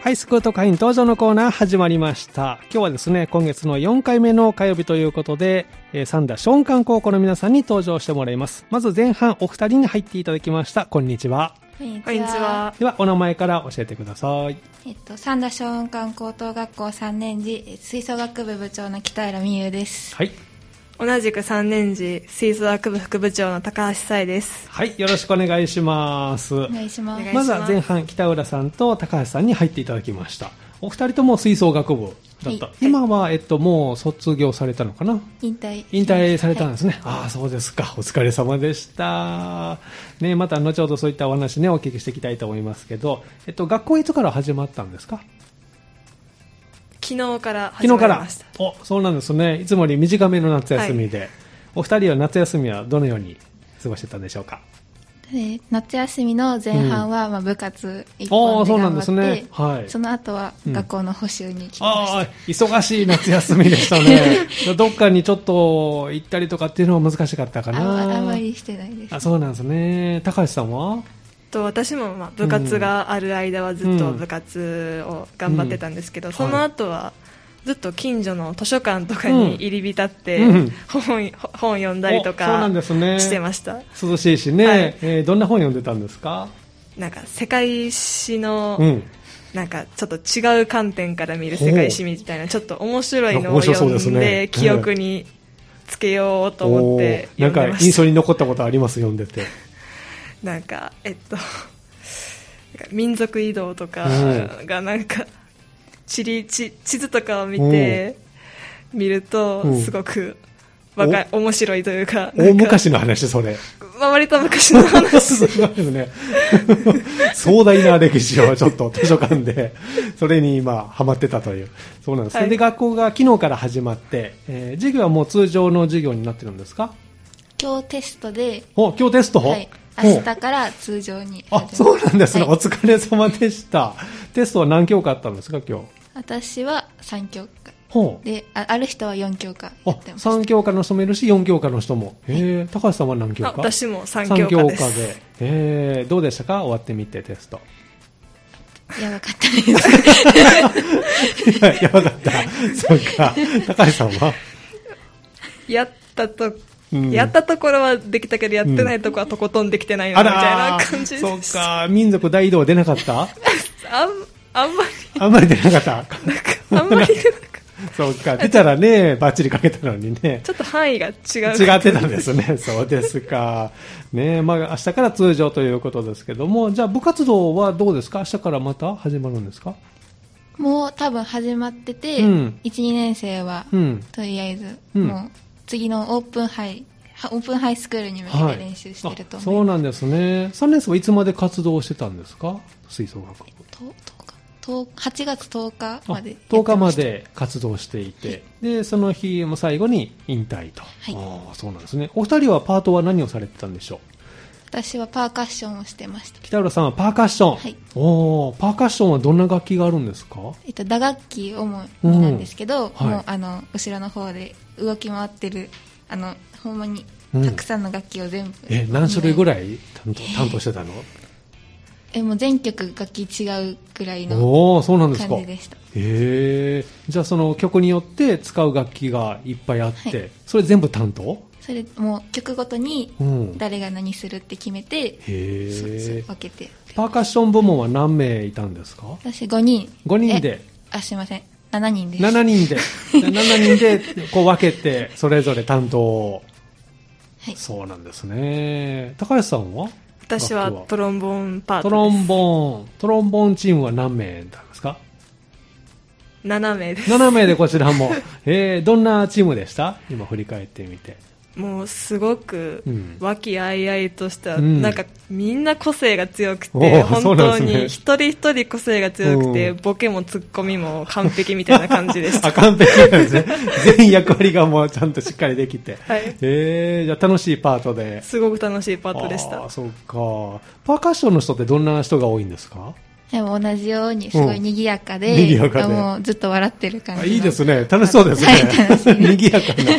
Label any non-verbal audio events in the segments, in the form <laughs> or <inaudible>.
ハイスクール特派員登場のコーナー始まりました。今日はですね、今月の4回目の火曜日ということで、えー、三田松漢高校の皆さんに登場してもらいます。まず前半お二人に入っていただきました。こんにちは。こんにこんにちは。では、お名前から教えてください。えっと、三田松雲館高等学校3年次吹奏楽部部長の北浦美優です。はい。同じく3年次吹奏楽部副部長の高橋彩です。はい、よろしくお願いします。お願いします。まずは前半、北浦さんと高橋さんに入っていただきました。お二人とも吹奏楽部だった。はい今は、えっと、もう卒業されたのかな？引退。引退されたんですね。ね。ああ、そうですか。お疲れ様でした。ね、また後ほどそういったお話ね、お聞きしていきたいと思いますけど、えっと、学校いつから始まったんですか？昨日から始昨日から？まりました。。お、そうなんですね。いつもより短めの夏休みで。お二人は夏休みはどのように過ごしてたんでしょうか？で夏休みの前半は、まあ、部活一ああ、本でそうなんで頑張って、すね。はい。その後はうん学校の補習に来まああした。、忙しい夏休みでしたね。<laughs> どっかにちょっと行ったりとかっていうのは難しかったかあな。あまりしてないです。あそうなんですね。高橋さんは？と私もまあ部活がある間はずっと部活を頑張ってたんですけど、うん。その後はずっと近所の図書館とかに入り浸ってうん。本,、本読んだりとおそうなんかですね。してました。涼しいしね、はい。えーどんな本読んでたんですか？なんか世界史の、うん。なんかちょっと違う観点から見る世界史みたいなちょっと面白いの面を読白そうですね。んで記憶につけようと思っておー。なんか印象に残ったことあります？読んでて。なんかえっとなんか民族移動とかがなんか地理地地図とかを見て見るとうん。すごくわか面白いというかな大昔の話、それ。まあ割と昔の話。すごいですね。壮大な歴史をちょっと図書館で、それに今、ハマってたという。そうなんです。はい。それで学校が昨日から始まって、えー授業はもう通常の授業になってるんですか？今日テストで、お、今日テスト？はい、明日から通常におあ、そうなんですね。はいお疲れ様でした。テストは何教科あったんですか、今日。私は3教科。ほう。であ、ある人は4教科やあってました。3教科の人もいるし、4教科の人も。へえ、高橋さんは何教あ科私も3三教科ですで。へえ、どうでしたか？終わってみて、テスト。やばかったです。<laughs> いや、やばかった。そっか。高橋さんは？やったと、うんやったところはできたけどやってないところはとことんできてないなあみたいらな感じですそっか。民族大移動出なかった？あんあんまあんまり出なかった？りあんまりそっか。出たらね、バッチリかけたのにね。ちょっと範囲が違う違ってたんですね。そうですか。ねまあ明日から通常ということですけども、じゃあ部活動はどうですか？明日からまた始まるんですか？もう多分始まってて、うん1、2年生は、うん。とりあえず、うんもう次のオープンハイ、はオープンハイスクールに向けて練習してるとあ思い。そなんですね。3年生はいつまで活動してたんですか？吹奏楽部。と10日8月10日までやって10日まで活動していて、で、その日も最後に引退と。はいああ、そうなんですね。お二人はパートは何をされてたんでしょう？私はパーカッションをしてました。北浦さんはパーカッション。はい。おーパーカッションはどんな楽器があるんですか？えっと、打楽器主になんですけど、うん。はい。もうあの後ろの方で動き回ってるあのほんまにうん。たくさんの楽器を全部、え、何種類ぐいらい担当担当してたの？えもう全曲楽器違うぐらいのおおそうなんですか。へ感じでした。え。じゃあその曲によって使う楽器がいっぱいあって、はい。それ全部担当？それもう曲ごとに誰が何するって決めて、そうそうえ。分けて。パーカッション部門は何名いたんですか？私5人。5人で。えあすいません。7人です。7人で、<laughs> 7人でこう分けて、それぞれ担当を。はい。そうなんですね。高橋さんは？私はトロンボーンパートトロンボーン、トロンボーンチームは何名なんですか？7名です ?7 名でこちらも。えー、どんなチームでした？今振り返ってみて。もうすごくうん和気あいあいとした、うんなんかみんな個性が強くて本当に一人一人個性が強くて、うんボケもツッコミも完璧みたいな感じでしあ、た完璧なんですね。<laughs> 全員役割がもうちゃんとしっかりできて。はいえー、じゃあ楽しいパートで。すごく楽しいパートでしたそうか。パーカッションの人ってどんな人が多いんですか？でも同じようにすごい賑やかで,、うん賑やかでもうずっと笑ってる感じいいですね。楽しそうですね。はい <laughs> 賑やかな。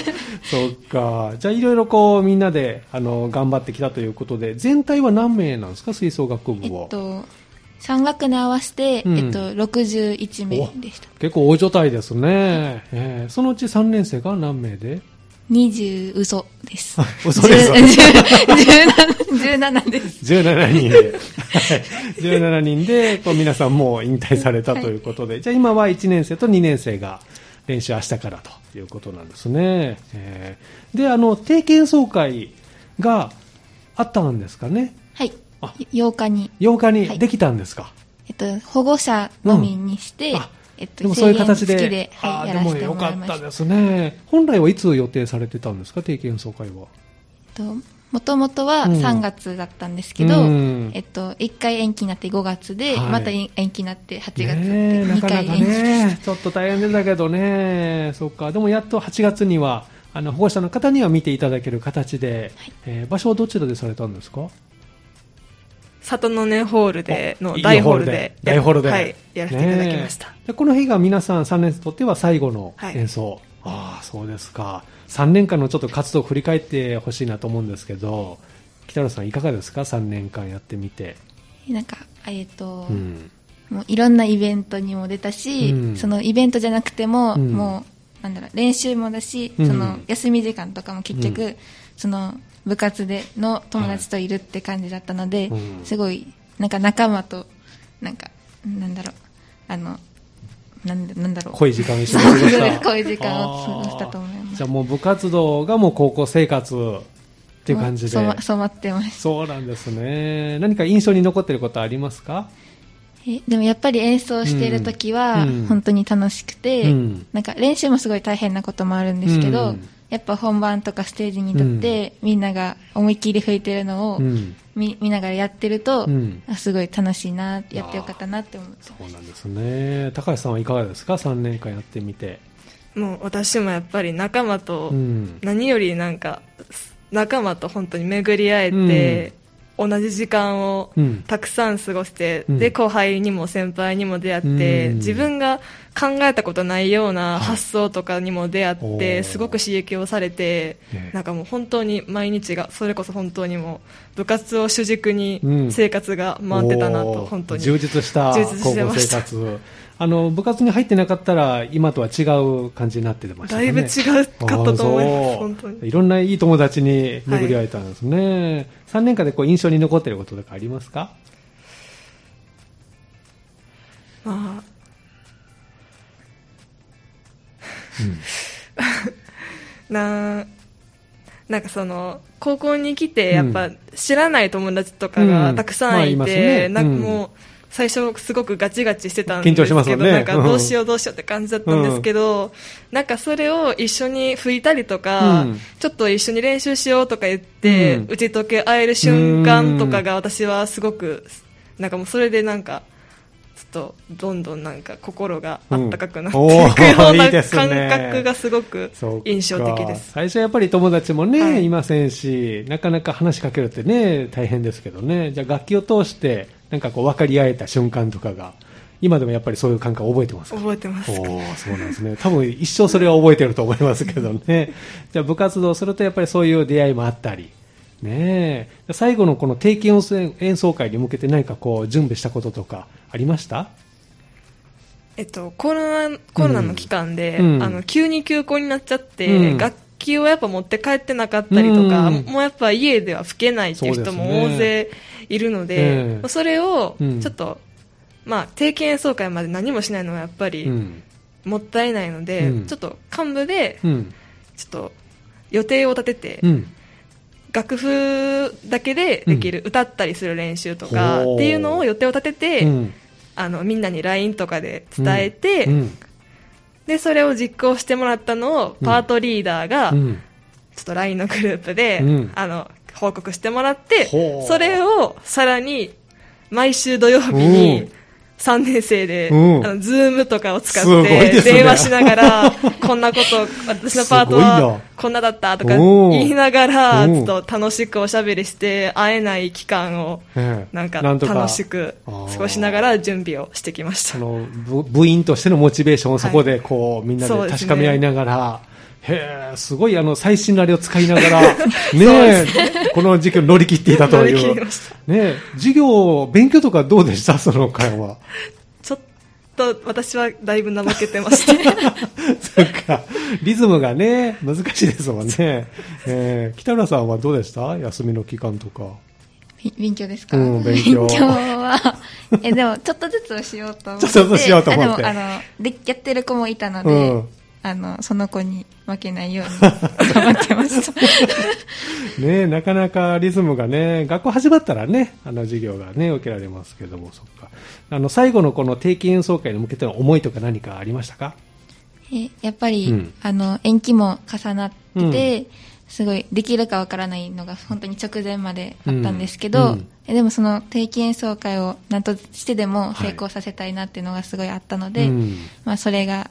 そっか。じゃあいろいろこうみんなで、あの、頑張ってきたということで、全体は何名なんですか？吹奏楽え部は。っと3学年合わせて、うんえっと、61名でした。結構大所帯ですね。えーそのうち3年生が何名で？20嘘です。<laughs> 嘘です10 17です。17人で、はい17人で、こう皆さんもう引退されたということで、じゃあ今は1年生と2年生が練習明日からということなんですね。えーで、あの、定期演奏会があったんですかね？はいあ。8日に、8日にはいできたんですか？えっと、保護者のみにして、うんあえっと、でもそういう形で。で、はい、やらせてあーでもよもいました。からったですね。本来はいつ予定されてたんですか、定期演奏会は。えっともともとはうん3月だったんですけど、うんえっと、1回延期になって5月で、はいまた延期になって8月ねえで2なかなか回延期です。ね、ちょっと大変でしたけどね、そっか、でもやっと8月には、あの保護者の方には見ていただける形で、えー場所はどちらでされたんですか？里の根ホールでの大ホールで大ホールで、はい、やらせていただきました、ねこの日が皆さん3年生にとっては最後のはい。演奏、ああそうですか。3年間のちょっと活動を振り返ってほしいなと思うんですけど北野さんいかがですか？3年間やってみて、なんか、えっと、うん。もういろんなイベントにも出たし、うん。そのイベントじゃなくても、うん。もう、なんだろう、練習もだし、うん。その休み時間とかも結局、うその部活での友達といるって感じだったので、うん。すごい、なんか仲間と、なんか、なんだろう、あの、なんだなんだろう。濃い時間を一緒に過ごした。<laughs> 濃い時間を過ごしたと思います。じゃあもう部活動がもう高校生活っていう感じで。染ま染まってます。そうなんですね。何か印象に残ってることありますか？えでもやっぱり演奏している時はうん。本当に楽しくて、うん。なんか練習もすごい大変なこともあるんですけど、うんやっぱ本番とかステージに立って、みんなが思いっきり吹いてるのをうん。見見ながらやってると、うん。あすごい楽しいなやってよかったなって思ってそうなんですね。高橋さんはいかがですか？3年間やってみて。もう私もやっぱり仲間とうん。何よりなんか仲間と本当に巡り合えて、同じ時間をうん。たくさん過ごして、うん。で後輩にも先輩にも出会って、うん。自分が考えたことないようはない。発想とかにも出会って、おー。すごく刺激をされて、ねなんかもう本当に毎日がそれこそ本当にもう部活を主軸にうん。生活が回ってたなと、おー。本当に。充実した充実高校してました。生活あの部活に入ってなかったら今とは違う感じになってましたかね。だいぶ違かったと思います本当に。いろんないい友達に巡り会えたんですね、3年間でこう印象に残っていることとかありますか？まあ。<laughs> ななんかその高校に来てやっぱ知らない友達とかがたくさんいて、うんまあね。なんかもう最初すごくガチガチしてたんです緊張しますけど、ね。なんかどうしようどうしようって感じだったんですけど、なんかそれを一緒に吹いたりとか、うん。ちょっと一緒に練習しようとか言って、うん。打ち解け合える瞬間とかが私はすごくなんかもうそれでなんかちょっとどんどんなんか心があったかくなっていくような <laughs> 感覚がすごく印象的です。最初はやっぱり友達もね、はいい、ませんし、なかなか話しかけるってね、大変ですけどね。じゃあ楽器を通して、なんかこう分かり合えた瞬間とかが、今でもやっぱりそういう感覚覚えてますか？覚えてます。おーそうなんですね。多分一生それは覚えてると思いますけどね。<laughs> じゃあ部活動するとやっぱりそういう出会いもあったり。ねえ。最後のこの定期演奏会に向けて何かこう準備したこととかありました？えっと、コロナ、コロナの期間で、うんあの、急に休校になっちゃって、うん楽器をやっぱ持って帰ってなかったりとか、うんもうやっぱ家では吹けないっていう人も大勢いるのえで、えそれをうん、ちょっと、まあ、定期演奏会まで何もしないのはやっぱり、うん。もったいないので、うんちょっと幹部で、うん。ちょっと、予定を立てて、うん。楽譜だけでできる、歌ったりする練習とかっていうのを予定を立てて、うん。あのみんなに LINE とかで伝えて、うん。でそれを実行してもらったのをパートリーダーが、うん。ちょっと LINE のグループで、うん。あの報告してもらってそれをさらに毎週土曜日に3年生で、うん。あのズームとかを使って電話しながら <laughs> こんなこと私のパートはこんなだったとかうん言いながらうんちょっと楽しくおしゃべりして会えない期間をええ。なんか楽しく過ごしながら準備をしてきました。その部 <laughs> 部員としてのモチベーションをそこでこう、みんなで確かめ合いながら、へえ、すごいあの最新のあれを使いながら、<laughs> ねえ、この授業乗り切っていたと乗り切いう。ねりました。え、授業、勉強とかどうでした？<laughs> その会は。ちょっと私はだいぶ怠けてまして。<laughs> そっか、リズムがね、難しいですもんね。えー北浦さんはどうでした？休みの期間とか。び勉強ですか、うん勉強。は、え、でも、ちょっとずつはしようと思って。ちょっとずつしようと思って。あでも、あの、で、やってる子もいたので、うんあの、その子に負けないように頑張ってました。<laughs> ねなかなかリズムがね、学校始まったらね、あの授業がね、受けられますけども、そっか。あの、最後のこの定期演奏会に向けての思いとか何かありましたか？えやっぱり、うん。あの、延期も重なってて、すごい、できるかわからないのが本当に直前まであったんですけど、うん。うん。えでもその定期演奏会を何としてでもはい。成功させたいなっていうのがすごいあったので、うん。まあそれが、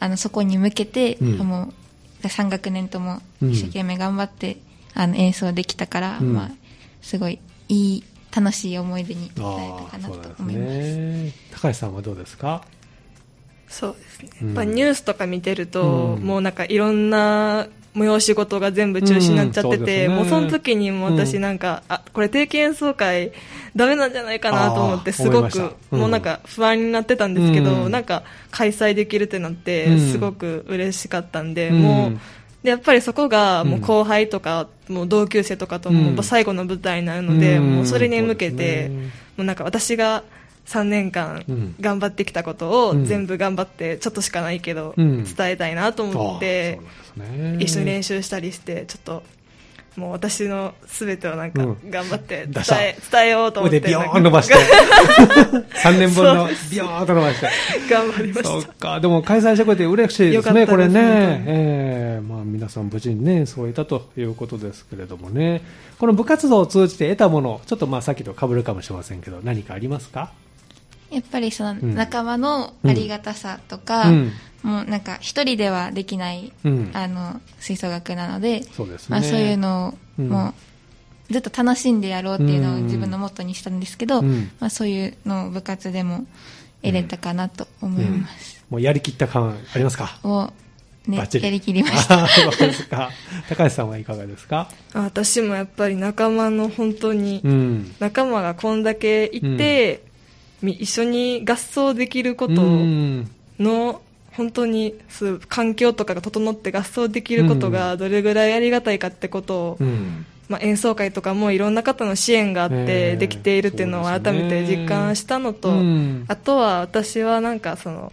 あの、そこに向けて、うん。もう、3学年ともうん。一生懸命頑張って、あの、演奏できたから、うん。まあ、すごい、いい、楽しい思い出になれたかなと思います。ね。高橋さんはどうですか？そうですね、うんやっぱニュースとか見てると、うん。もうなんかいろんな催し事が全部中止になっちゃってて、うんね。もうその時にも私なんか、あこれ定期演奏会ダメなんじゃないかなと思ってすごくうん。もうなんか不安になってたんですけど、うん。なんか開催できるってなってうん。すごく嬉しかったんで、うん。もうでやっぱりそこがもううん後輩とか、もう同級生とかともうん。やっぱ最後の舞台になるので、うん。もうそれに向けて、もうなんか私が3年間うん。頑張ってきたことをうん。全部頑張ってちょっとしかないけどうん。伝えたいなと思って一緒に練習したりしてちょっともう私の全てをなんかうん。頑張って伝え伝えようと思って腕ビヨーン伸ばして。<laughs> 3年分のビヨーンと伸ばして。頑張りまそっしたか、でも開催してくれて嬉しいです。ね、これね。ええ。まあ皆さん無事にね、そういたということですけれどもね。この部活動を通じて得たもの、ちょっとまあさっきと被るかもしれませんけど、何かありますか？やっぱりそのん。仲間のありがたさとか、うん。もうなんか一人ではできない、うん。あの吹奏楽なので、そうですね。まあ、そういうのをうん。もうずっと楽しんでやろうっていうのをうん。自分のモットーにしたんですけど、うん。まあ、そういうのを部活でも得れたかなと思います、もうやりきった感ありますか？を、ねバッチ、リ。やりきりました。<laughs> 高橋さんはいかがですか？あ私もやっぱり仲間の本当にうん。仲間がこんだけいて、み一緒に合奏できることうん。の本当に環境とかが整って合奏できることがどれぐらいありがたいかってことを、うん。まあ、演奏会とかもいろんな方の支援があっええてできているっていうのを改めて実感したのと、うん。あとは私はなんかその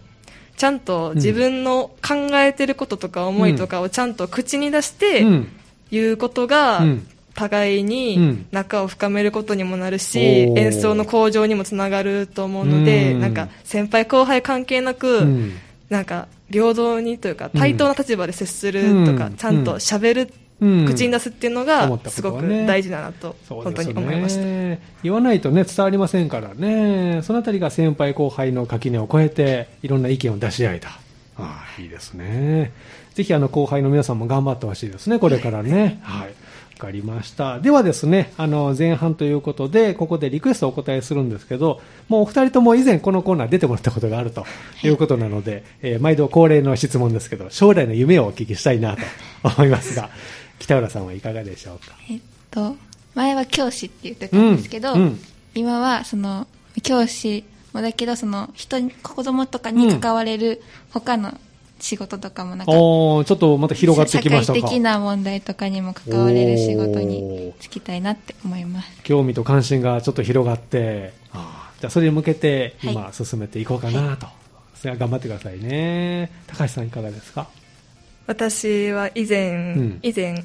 ちゃんと自分の考えてることとか思いとかをちゃんと口に出してうん。言うことがうん互いうにん仲を深めることにもなるし、おー演奏の向上にもつながると思うので、うんなんか先輩後輩関係なく、うんなんか平等にというか対等な立場で接するとか、うんちゃんと喋る、うん口に出すっていうの思がすごく大事だなと本当に思いました。ね。言わないとね、伝わりませんからね。そのあたりが先輩後輩の垣根を越えて、いろんな意見を出し合えた。ああ、いいですね。ぜひあの後輩の皆さんも頑張ってほしいですね、これからね。はい。わかりました。ではですね、あの、前半ということで、ここでリクエストをお答えするんですけど、もうお二人とも以前このコーナー出てもらったことがあるということなので、えー毎度恒例の質問ですけど、将来の夢をお聞きしたいなと <laughs> 思いますが、北浦さんはいかがでしょうか？えっと、前は教師って言ってたんですけど、うんうん。今はその教師もだけどその人に子供とかに関われる他の仕事とかもなんか、ちょっとまた広がってきましたか。社会的な問題とかにも関われる仕事に就きたいなって思います。興味と関心がちょっと広がって、あー。じゃあそれに向けてはい。今進めていこうかなと。それは頑張ってくださいね。高橋さんいかがですか？私は以前、ん。以前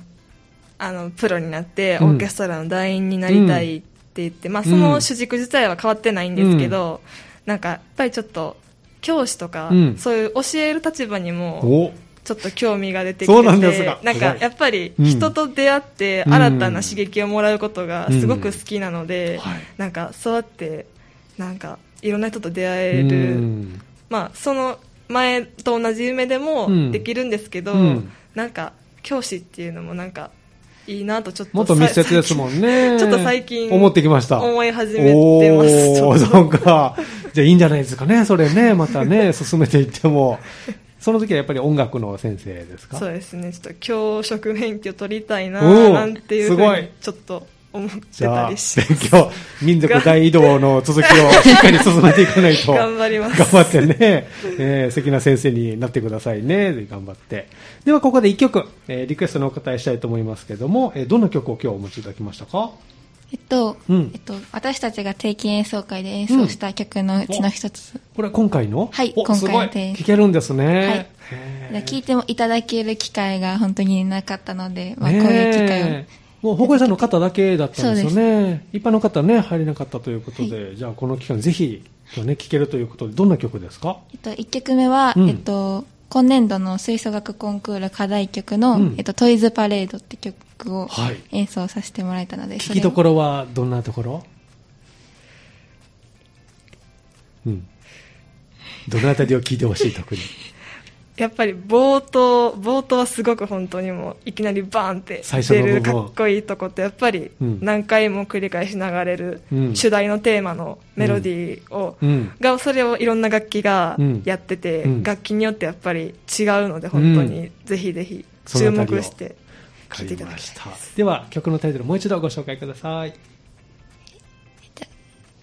あのプロになってうん。オーケストラの団員になりたいって言って、まあ、その主軸自体は変わってないんですけど、なんかやっぱりちょっと教師とか、うん。そういう教える立場にもお。ちょっと興味が出てきてそうなんですかやっぱりうん。人と出会ってうん。新たな刺激をもらうことがすごく好きなので、はい。なんかそうやってなんかいろんな人と出会えうる、ん。まあ、その前と同じ夢でもうん。できるんですけど、うん。なんか教師っていうのもなんかいいなとちょっともっと密接ですもんね。ちょっと最近思ってきました。思い始めてますおー、そうか。じゃあいいんじゃないですかね、それね。またね、<laughs> 進めていっても。その時はやっぱり音楽の先生ですか？そうですねちょっと教職免許取りたいななんていうふうにちょっと思ってじゃあ、たりし勉強、民族大移動の続きを <laughs> しっかり進めていかないと。頑張ります頑張ってね、えー素敵な先生になってくださいね。ぜひ頑張って。では、ここで一曲、えーリクエストのお答えしたいと思いますけども、えーどんな曲を今日お持ちいただきましたか？えっと、うんえっと、私たちが定期演奏会で演奏した曲のうちの一つ。これは今回の？はいお今回のすごいで聴けるんですね。はいへーで聞いてもいただける機会が本当になかったので、まあ、こねういう機会を。えもう保護者の方だけだったんですよね。一般の方はね、入れなかったということで、じゃあこの期間ぜひ、今日ね、聴けるということで、どんな曲ですか？えっと、1曲目は、うん。えっと、今年度の吹奏楽コンクール課題曲の、うん。えっと、トイズパレードって曲をはい。演奏させてもらえたので、聞きどころろはどんなところ？うん。どのあたりを聞いてほしい、特に。やっぱり冒頭冒頭はすごく本当にもういきなりバーンって出るかっこいいとこってやっぱりうん。何回も繰り返し流れるうん主題のテーマのメロディーを、うん。がそれをいろんな楽器がうん。やってて、うん。楽器によってやっぱり違うので本当にぜひぜひ注目して聴いていただきたいです。では、曲のタイトルもう一度ご紹介ください。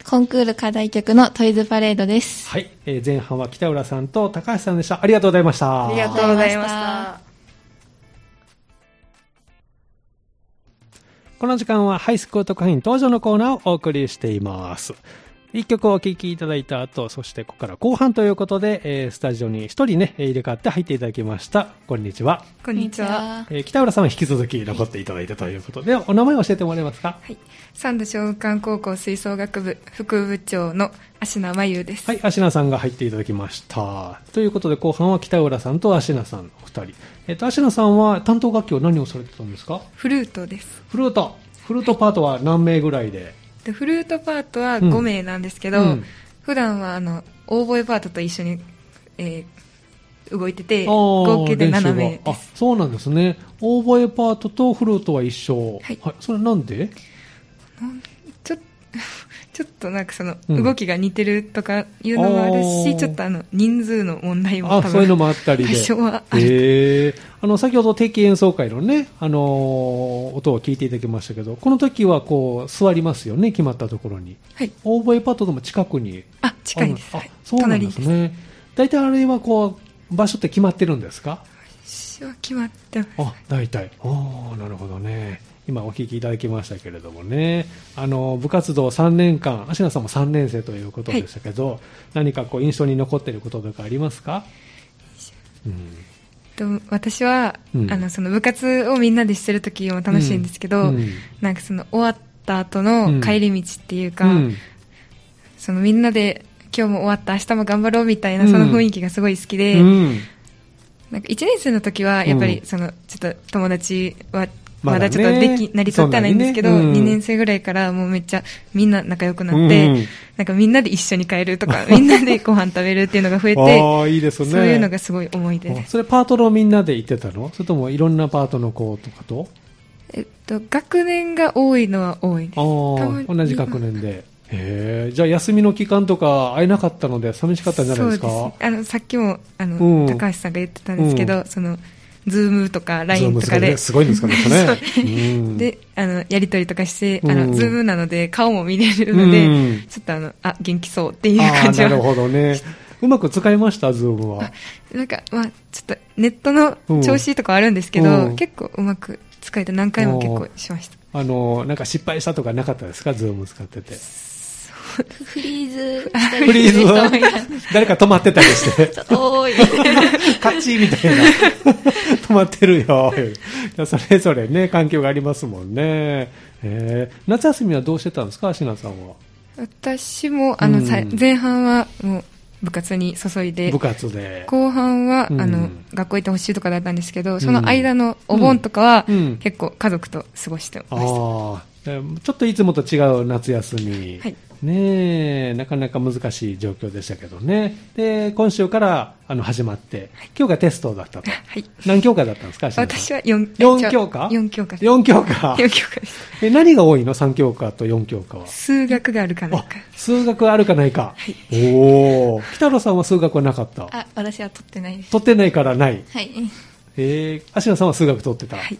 コンクール課題曲のトイズパレードです。はい。えー前半は北浦さんと高橋さんでした。ありがとうございました。ありがとうございましあた。この時間はハイスクール特派員登場のコーナーをお送りしています。一曲お聴きいただいた後、そしてここから後半ということで、えースタジオに一人ね、えー入れ替わって入っていただきました。こんにちは。こんにちは。えー北浦さんは引き続き残っていただいたということで、お名前を教えてもらえますか？はい、三田小学高校吹奏楽部副部長の芦名真優です。はい、芦名さんが入っていただきました。ということで、後半は北浦さんと芦名さん、お二人。えっ、と、芦名さんは担当楽器を何をされてたんですか？フルートです。フルート。フルートパートは何名ぐらいで？でフルートパートはうん。5名なんですけど、うん。普段はあのオーボエパートと一緒に、えー動いてて合計で7名あ。そうなんですね。オーボエパートとフルートは一緒。はい。それなんで？ちょ <laughs> ちょっとなんかそのうん。動きが似てるとかいうのもあるし、あー。ちょっとあの人数の問題も多分あそういうのもあったりで。多少はある。へえあの先ほど定期演奏会のね、あのー音を聞いていただきましたけどこの時はこう座りますよね決まったところに。はい。オーボエパートでも近くに。あ近いです、あはい、そうなんですね。大体あれはこう場所って決まってるんですか？私は決まってますあ大体。ああなるほどね。今お聞きいただきましたけれどもね。あの部活動3年間芦名さんも3年生ということでしたけど、何かこう印象に残っていることとかありますか、うん、と私は、うん。あのその部活をみんなでしてる時も楽しいんですけど、うん。うんなんかその終わった後の帰り道っていうか、うん。そのみんなで今日も終わった明日も頑張ろうみたいなうん。その雰囲気がすごい好きで、うん。なんか1年生の時はやっぱうん。りそのちょっと友達はまだちょっとでき、なりとってはないんですけど、そんなにね。うん。2年生ぐらいからもうめっちゃみんな仲良くなって、うんなんかみんなで一緒に帰るとか、みんなでご飯食べるっていうのが増えて、<laughs> ああいいですね。そういうのがすごい思い出です。あそれパートのみんなで行ってたの？それともいろんなパートの子と？かとえっと、学年が多いのは多いです。同じ学年で。へえじゃあ休みの期間とか会えなかったので寂しかったんじゃないですか？あのさっきもあの、うん。高橋さんが言ってたんですけど、うその Zoomとか LINE とかで。すごいね。すごいんですかねそれ。<laughs> ねう。ん。であのやり取りとかして、あうん。の Zoomなので顔も見れるので、うん。ちょっとあのあ元気そうっていうあ感じはあなるほどね。<laughs> うまく使いました、 Zoomは。なんかまあちょっとネットの調子とかはあるんですけど、うん。結構うまく使えて何回も結構しました。あの、なんか失敗したとかなかったですか、ズーム使ってて。フリーズ <laughs> フリーズは誰か止まってたりして、多い。<laughs> カッチーみたいな。<laughs> 止まってるよ。それぞれね、環境がありますもんね。えー夏休みはどうしてたんですか、芦名さんは。私もあの、さうん前半はもう部活に注いで部活で。後半は、うんあの学校行ってほしいとかだったんですけどその間のお盆とかは、うん結構家族と過ごしてました、ああ、えーちょっといつもと違う夏休み。はいねえ、なかなか難しい状況でしたけどね。で、今週からあの始まって、今日がテストだったと。はい。何教科だったんですか？私は4、4教科？4教科です。4教科。4教科です。え、何が多いの ?3 教科と4教科は。数学があるかないあか。、数学あるかないか。おお。北野さんは数学はなかった？あ、私は取ってないです。取ってないからない。はい。えー、芦野さんは数学取ってた？はい。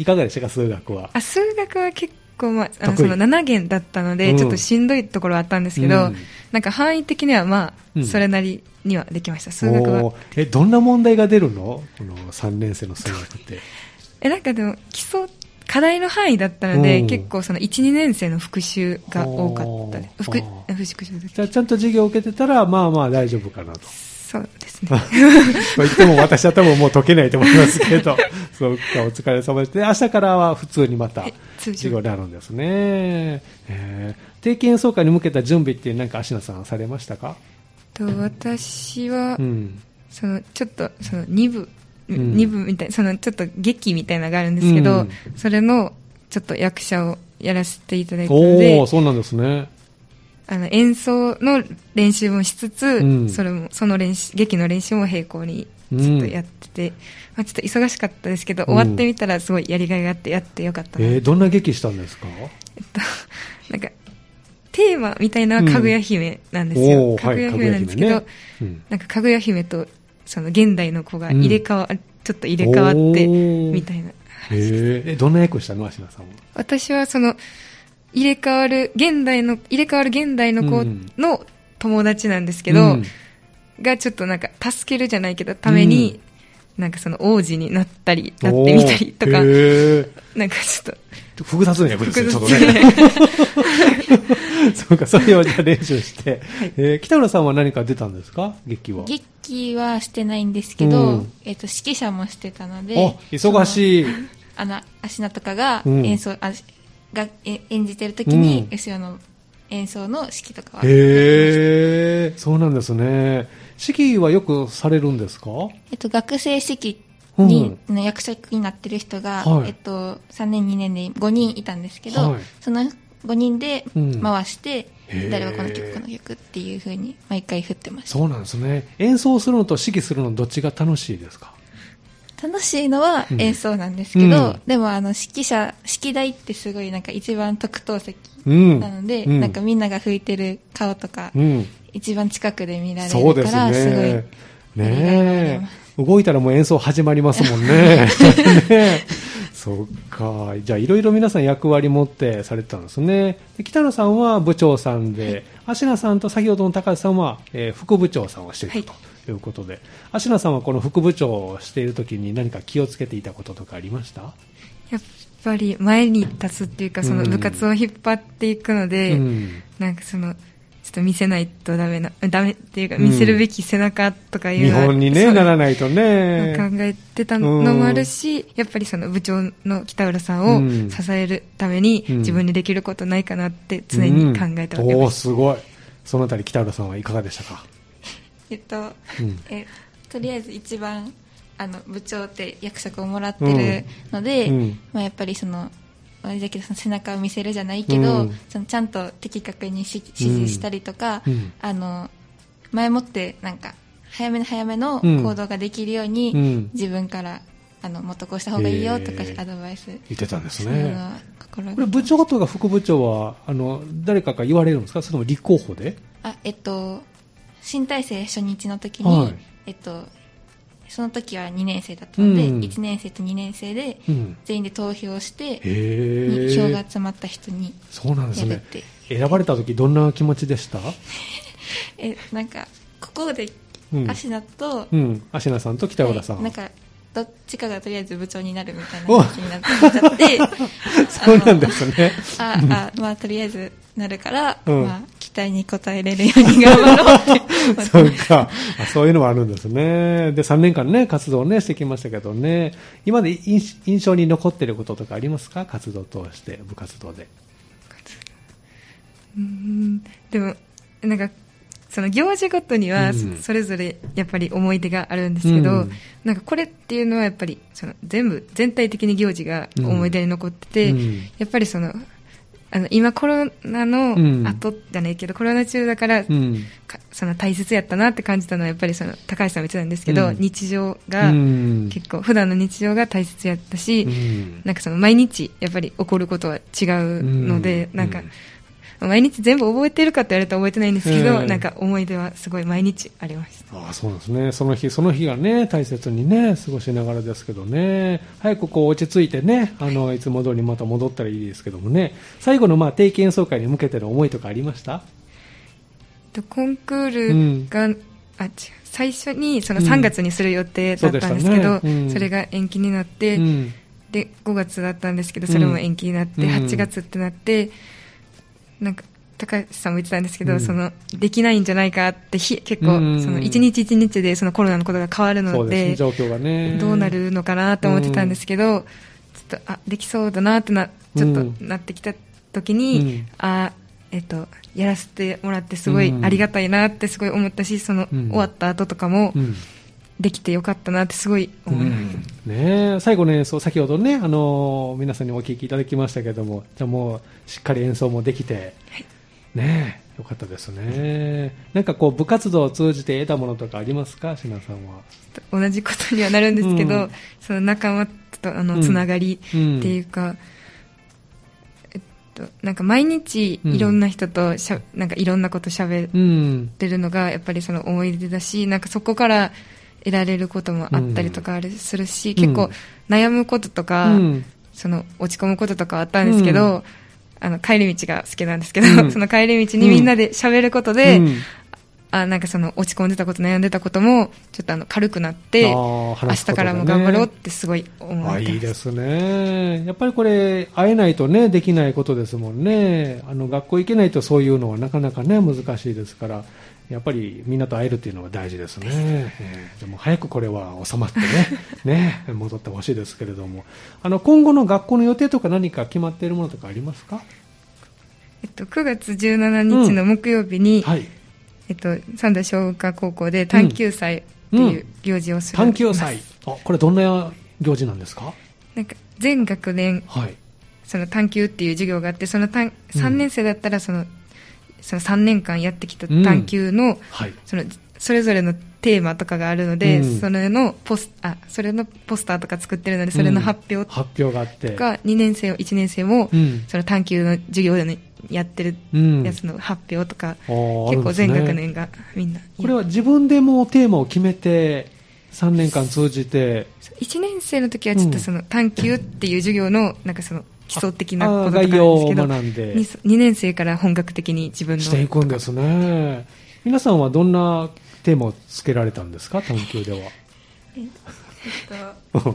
いかがでしたか、数学は。あ、数学は結構、まあ、あの、その7限だったので、うん。ちょっとしんどいところはあったんですけど、うん。なんか範囲的にはまあ、うん。それなりにはできました。数学は。え、どんな問題が出るの？この3年生の数学って。<laughs> え、なんかでも、基礎、課題の範囲だったので、うん。結構その1、2年生の復習が多かった。復復習じゃあ、ちゃんと授業を受けてたら、まあまあ大丈夫かなと。そうですね。<laughs> と言っても私は多分もう解けないと思いますけど、<laughs> そうか、お疲れ様です。で、明日からは普通にまた授業になるんですね。えー定期演奏会に向けた準備ってなんか芦名さんされましたか？と私はう、ん。その、ちょっと、その2部、うん二部みたいな、その、ちょっと劇みたいなのがあるんですけど、うんそれの、ちょっと役者をやらせていただいたのおでお、そうなんですね。あの、演奏の練習もしつつ、うん。それも、その練習、劇の練習も並行に、ちょっとやってて、まあちょっと忙しかったですけど、うん。終わってみたらすごいやりがいがあって、やってよかったな。えー、どんな劇したんですか？えっと、<laughs> なんか、テーマみたいなのはかぐや姫なんですよ。かぐや姫なんですけど、はいね。なんかかぐや姫と、その現代の子が入れ替わ、ちょっと入れ替わって、みたいな。へー。え、どんな役したの？芦名さんは。私はその、入れ替わる、現代の、入れ替わる現代の子うんの友達なんですけど、うんがちょっとなんか、助けるじゃないけど、ために、なんかその王子になったり、なってみたりとかなんかちょっと、ー複雑な役ですね、ちょっとね。<laughs> そうか、それをじゃあ練習して。えー北村さんは何か出たんですか？劇は。劇はしてないんですけど、うんえっ、と、指揮者もしてたので、お、忙い。しい。あの、芦名とかがうん演奏、あがえ演じてる時に、うん。後ろの演奏の指揮とかは。へえ、そうなんですね。指揮はよくされるんですか？えっと、学生式に、の役職になってる人が、はい。えっと、3年2年で5人いたんですけど、はい。その5人でうん。回して、へー。誰はこの曲、この曲っていう風に毎回振ってました。そうなんですね。演奏するのと指揮するのどっちが楽しいですか？楽しいのはうん演奏なんですけど、うんでもあの指揮者、指揮台ってすごいなんか一番特等席うん。なので、うんなんかみんなが吹いてる顔とか、うん。一番近くで見られるから、すごい、ね。ね。動いたらもう演奏始まりますもんね。<laughs> ねえそっか。じゃあ、いろいろ皆さん役割持ってされてたんですね。で北野さんは部長さんで、芦名さんと先ほどの高橋さんは、えー副部長さんをしていたということで、芦名さんはこの副部長をしているときに何か気をつけていたこととかありました？やっぱり前に立つっていうか、その部活を引っ張っていくので、うん。なんかその、ちょっと見せないとダメな、ダメっていうか、うん見せるべき背中とかいう日のは本にね、ならないとね。考えてたのもあるし、やっぱりその部長の北浦さんうん。を支えるために、うん。自分にできることないかなって常に考えておりうんお。すごい。そのあたり北浦さんはいかがでしたか？えっと、うん。えとりあえず一番あの部長って役職をもらってるので、うん。まあ、やっぱりその同じだけどその背中を見せるじゃないけど、うん。そのちゃんと的確に指指示したりとか、うん。あの前もってなんか早めの早めのうん。行動ができるように、うん。自分からあのもっとこうした方がいいよとかアドバイス。言ってたんですね。これ部長とか副部長は、あの、誰かが言われるんですか？それとも立候補で？あえっと新体制初日の時に、はいえっとその時は2年生だったので、うん1年生と2年生でうん。全員で投票して、へえ。票が集まった人にそうなんですね選ばれた時どんな気持ちでした？<laughs> えなんかここでうん芦名と、うん。芦名さんと北浦さん。はいなんかどっちかがとりあえず部長になるみたいな気になっちゃって <laughs> そうなんですね。ああまあとりあえずなるから、うんまあ、期待に応えれるように頑張ろうって <laughs> そうかあ。そういうのもあるんですね。で、3年間ね、活動をね、してきましたけどね。今まで印印象に残ってることとかありますか？活動を通して、部活動で。うんでも、なんか、その行事ごとにはうんそれぞれやっぱり思い出があるんですけど、うんなんかこれっていうのはやっぱりその全部全体的に行事が思い出に残ってて、うんやっぱりそのあの、今コロナうん。の後じゃないけど、コロナ中だから、うん。かその大切やったなって感じたのはやっぱりその高橋さんも言ってたんですけど、うん。日常うがん。結構普段の日常が大切やったし、うん。なんかその毎日やっぱり起こることは違うので、うん。なんか毎日全部覚えてるかって言われたら覚えてないんですけど、うん。なんか思い出はすごい毎日ありました。ああそうですね、その日、その日がね、大切にね、過ごしながらですけどね、早くこう落ち着いてね、あのい。つも通りまた戻ったらいいですけどもね、最後のまあ定期演奏会に向けての思いとかありました？とコンクールが、あ違う。最初にその3月にする予定だったんですけど、そうでしたね。うん。それが延期になって、うん。で5月だったんですけどそれも延期になって、うん。8月ってなってなんか高橋さんも言ってたんですけど、うん。そのできないんじゃないかってひ結構、うん。その1日1日でそのコロナのことが変わるそのでうですね、状況がね。どうなるのかなと思ってたんですけど、ちょっとあできそうだなってなちょっとなってきた時に、うん。あえっとやらせてもらってすごいうん。ありがたいなってすごい思ったしその、うん。終わった後とかもうんできてよかったなってすごい思いました、ねえ最後の演奏、先ほどね、あのー皆さんにお聞きいただきましたけども、じゃあもうしっかり演奏もできて、ねえよかったですね。なんかこう部活動を通じて得たものとかありますか、しなさんは。同じことにはなるんですけど、うん。その仲間とあうん。のつながりってうんいうか、えっと、なんか毎日いろんな人としゃ、なんかいろんなこと喋うん。ってるのがやっぱりその思い出だしなんかそこから得られることもあったりとかあるするし、結構悩むこととか、うん。その落ち込むこととかあったんですけど、うん。あの帰り道が好きなんですけど、うん。その帰り道にみんなで喋ることで、うん。あなんかその落ち込んでたこと悩んでたこともちょっとあの軽くなって、あー明日からも頑張ろうってすごい思あってます。いいですね。やっぱりこれ、会えないとね、できないことですもんね。あの、学校行けないとそういうのはなかなかね、難しいですから、やっぱりみんなと会えるっていうのは大事ですね。えーでも早くこれは収まってね、<laughs> ね、戻ってほしいですけれども。あの、今後の学校の予定とか何か決まっているものとかありますか？えっと、9月17日の木曜日に、はい。えっと、三田小科高校で探究祭っていう行事をする、探究祭。あ、これどんな行事なんですか？なんか全学年はい。その探究っていう授業があってその探3年生だったらその,、その3年間やってきた探究の,、はい。そのそれぞれのテーマとかがあるので、うん。それのポスあそれのポスターとか作ってるのでそれの発表。うん発表があって。とか、2年生1年生も、うん。その探究の授業でやってるうん。やつの発表とか、結構全学年がみんな。これは自分でもうテーマを決めて、3年間通じて、1年生の時はちょっとその探究っていう授業のなんかその基礎的なこととかなんですけど要を学んで 2, 年生から本格的に自分のしていくんですね。皆さんはどんなテーマをつけられたんですか、探究では。<laughs>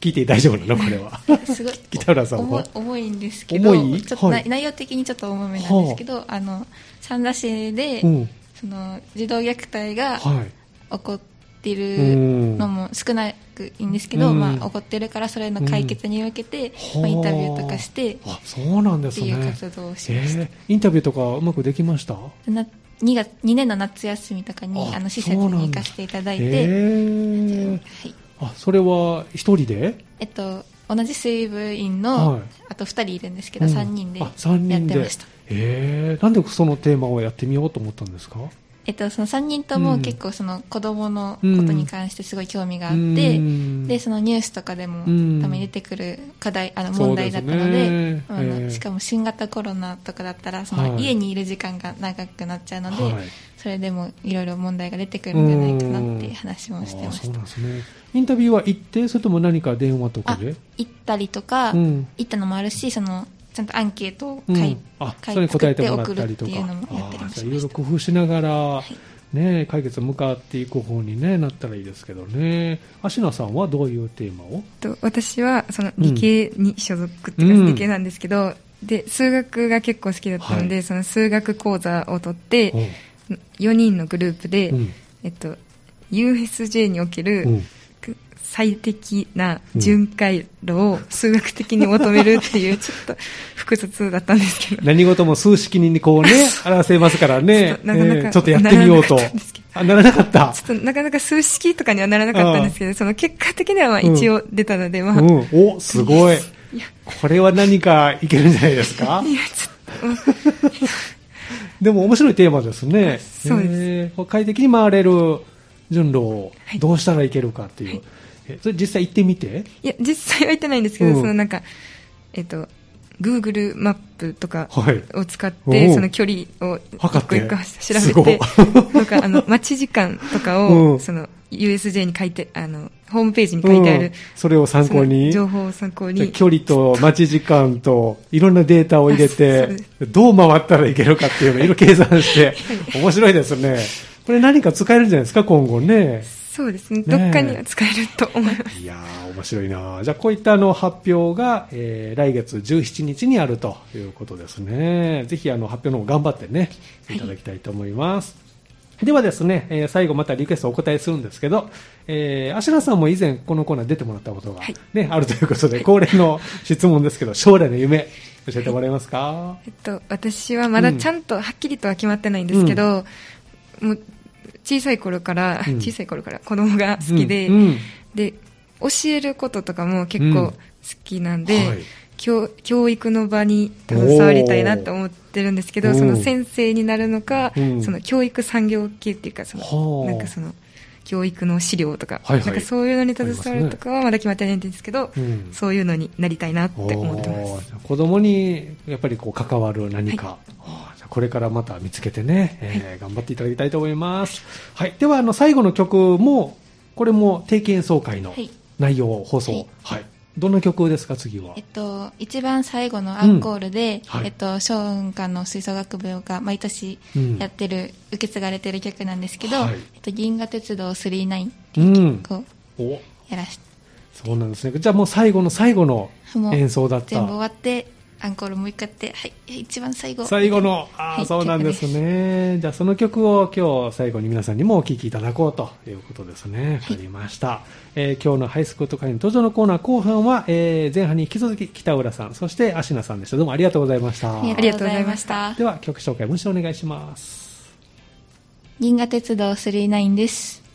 聞いて大丈夫なの？これは。すごい <laughs> 北浦さんは重い重いんですけど重い？ちょっとな、はい内容的にちょっと重めなんですけど、あの三田市で、うん。その児童虐待がはい。起こっているのも少なくいいんですけど、うん。まあ、起こってるからそれの解決に向けて、まあ、インタビューとかしてあ、そうなんですね。っていう活動をしました、えーインタビューとかうまくできました？な 2, 月2年の夏休みとかにああの施設に行かせていただいて、えーはい。あ、それは一人で？えっと、同じ水部員の、はい。あと2人いるんですけど、うん。3人で。やってました。えー、なんでそのテーマをやってみようと思ったんですか？えっと、その3人とうん。も結構その子供のことに関してすごい興味があって、うん。でそのニュースとかでもうん。ために出てくる課題あの問題だったのでえあのえしかも新型コロナとかだったらそはい。の家にいる時間が長くなっちゃうので、はい。それでもいろいろ問題が出てくるんじゃないかなって話もしてました。ね。インタビューは行ってそれとも何か電話とかあで行ったりとか、うん。行ったのもあるしそのちゃんとアンケートをうん。書い,、あ書それに答えてもら作ったりとか。いろいろ工夫しながら、ね、解決向かっていく方に、ね、なったらいいですけどね。芦名さんはどういうテーマを？と私はその理系に所属っていうか、うん。理系なんですけどで数学が結構好きだったので、はい。その数学講座を取ってう。ん4人のグループで、うん。えっと、USJ における、うん最適な巡回路を数学的に求めるっていう <laughs> ちょっと複雑だったんですけど何事も数式にこうね、<laughs> 表せますからね。ちょっとなかなかえーちょっとやってみようと。あ、ならなかった。ちょっとなかなか数式とかにはならなかったんですけどその結果的にはまあうん一応出たので、まあうん。お、<laughs> すごい。これは何かいけるんじゃないですか？でも面白いテーマですね。そうですえー快適に回れる順路をはいどうしたらいけるかっていう。それ実際行ってみて？いや、実際は行ってないんですけど、うん。そのなんか、えっと、Google マップとかはい。を使っおうて、その距離を一個一個調べて、<laughs> なんかあの、待ち時間とかうん。を、その、USJ に書いて、あの、ホームページに書いてあるうん、それを参考そにの情報を参考に、距離と待ち時間といろんなデータを入れて <laughs> で、どう回ったらいけるかっていうのをいろいろ計算して、<laughs> 面白いですね。これ何か使えるんじゃないですか、今後ね。そうですね、ねどっかには使えると思います。いやー、面白いな。じゃあ、こういったあの発表が、えー来月17日にあるということですね。ぜひあの発表の方頑張ってね、いただきたいと思います。ではですね、えー最後またリクエストお答えするんですけど、えー、芦名さんも以前このコーナー出てもらったことが、はい。ね、あるということで、恒例の質問ですけど、将来の夢、教えてもらえますか、えっと、私はまだちゃんとはっきりとは決まってないんですけど、もう小さい頃から、うん。小さい頃から子供が好きで、うんうん。で教えることとかも結構好きなんで、はい。教教育の場に携わりたいなと思ってるんですけどその先生になるのか、うん。その教育産業系っていうかそはのあ。なんかその教育の資料とか、はいはい。なんかそういうのに携わるとかはまだ決まってないんですけど、うん。そういうのになりたいなって思ってます。子供にやっぱりこう関わる何か、あーじゃあこれからまた見つけてね、えー頑張っていただきたいと思います。はい。では、あの、最後の曲も、これも定期演奏会のはい内容、放送、ははいい。どんな曲ですか、次は？えっ。と、一番最後のアンコールで、うんはいえっと、小雲館の吹奏楽部が毎年うんやってる、受け継がれてる曲なんですけど、はいえっと、銀河鉄道39っていう曲をお、やらしそうなんですね。じゃあもう最後の最後の演奏だっ全部終た。わって、アンコールもう一回やって、はい、一番最後。最後の、ああ、はいそうなんですね。じゃあその曲を今日最後に皆さんにもお聴きいただこうということですね。わかりました。えー今日のハイスクート会の登場のコーナー後半は、えー前半に引き続き北浦さん、そして芦名さんでした。どうもありがとうございました。ありがとうございました。では曲紹介もう一度お願いします。銀河鉄道39です。